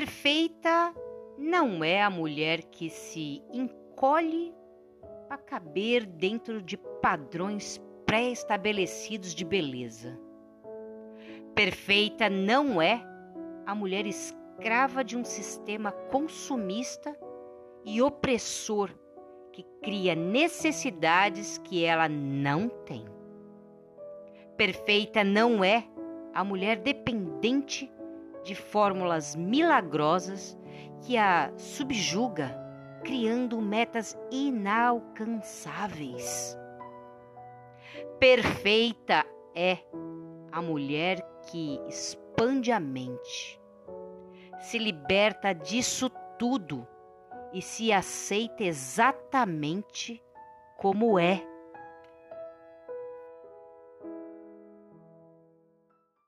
Perfeita não é a mulher que se encolhe para caber dentro de padrões pré-estabelecidos de beleza. Perfeita não é a mulher escrava de um sistema consumista e opressor que cria necessidades que ela não tem. Perfeita não é a mulher dependente de fórmulas milagrosas que a subjuga, criando metas inalcançáveis. Perfeita é a mulher que expande a mente, se liberta disso tudo e se aceita exatamente como é